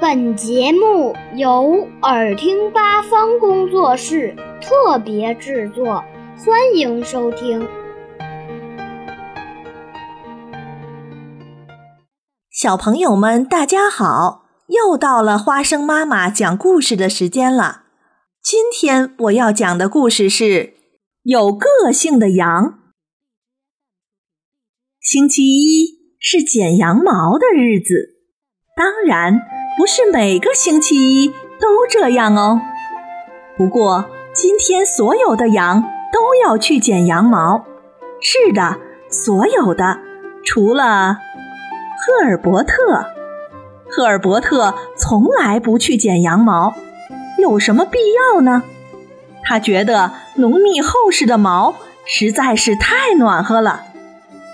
本节目由耳听八方工作室特别制作，欢迎收听。小朋友们，大家好！又到了花生妈妈讲故事的时间了。今天我要讲的故事是有个性的羊。星期一是剪羊毛的日子，当然。不是每个星期一都这样哦。不过今天所有的羊都要去剪羊毛。是的，所有的，除了赫尔伯特。赫尔伯特从来不去剪羊毛，有什么必要呢？他觉得浓密厚实的毛实在是太暖和了。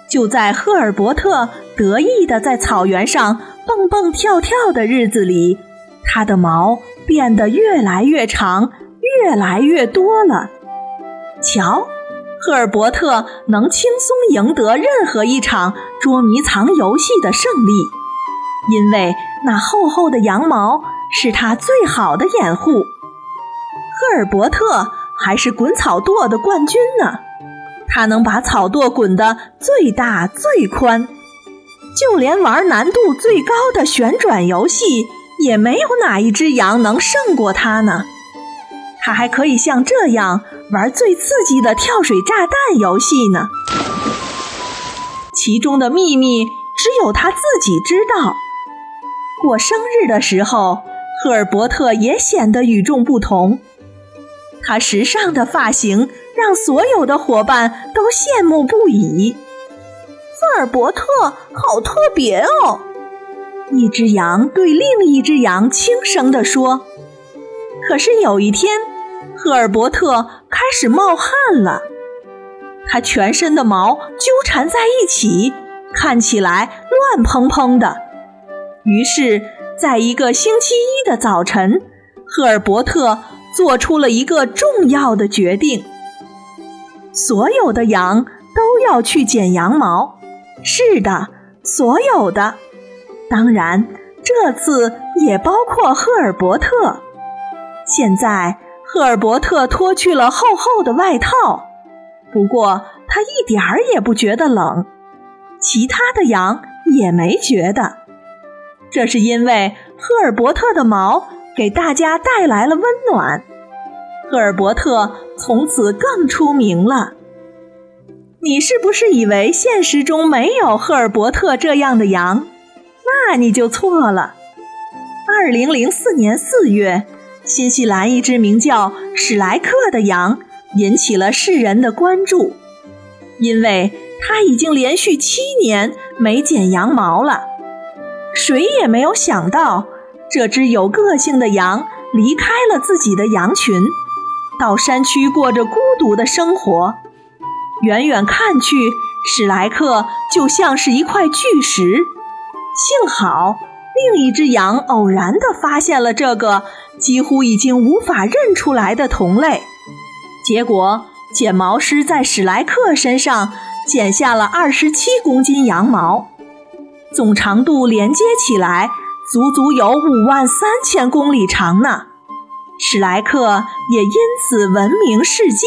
就在赫尔伯特得意地在草原上。蹦蹦跳跳的日子里，它的毛变得越来越长，越来越多了。瞧，赫尔伯特能轻松赢得任何一场捉迷藏游戏的胜利，因为那厚厚的羊毛是他最好的掩护。赫尔伯特还是滚草垛的冠军呢，他能把草垛滚得最大最宽。就连玩难度最高的旋转游戏，也没有哪一只羊能胜过它呢。它还可以像这样玩最刺激的跳水炸弹游戏呢。其中的秘密只有他自己知道。过生日的时候，赫尔伯特也显得与众不同。他时尚的发型让所有的伙伴都羡慕不已。赫尔伯特好特别哦！一只羊对另一只羊轻声地说。可是有一天，赫尔伯特开始冒汗了，他全身的毛纠缠在一起，看起来乱蓬蓬的。于是，在一个星期一的早晨，赫尔伯特做出了一个重要的决定：所有的羊都要去剪羊毛。是的，所有的，当然，这次也包括赫尔伯特。现在，赫尔伯特脱去了厚厚的外套，不过他一点儿也不觉得冷。其他的羊也没觉得，这是因为赫尔伯特的毛给大家带来了温暖。赫尔伯特从此更出名了。你是不是以为现实中没有赫尔伯特这样的羊？那你就错了。二零零四年四月，新西兰一只名叫史莱克的羊引起了世人的关注，因为它已经连续七年没剪羊毛了。谁也没有想到，这只有个性的羊离开了自己的羊群，到山区过着孤独的生活。远远看去，史莱克就像是一块巨石。幸好，另一只羊偶然地发现了这个几乎已经无法认出来的同类。结果，剪毛师在史莱克身上剪下了二十七公斤羊毛，总长度连接起来，足足有五万三千公里长呢。史莱克也因此闻名世界。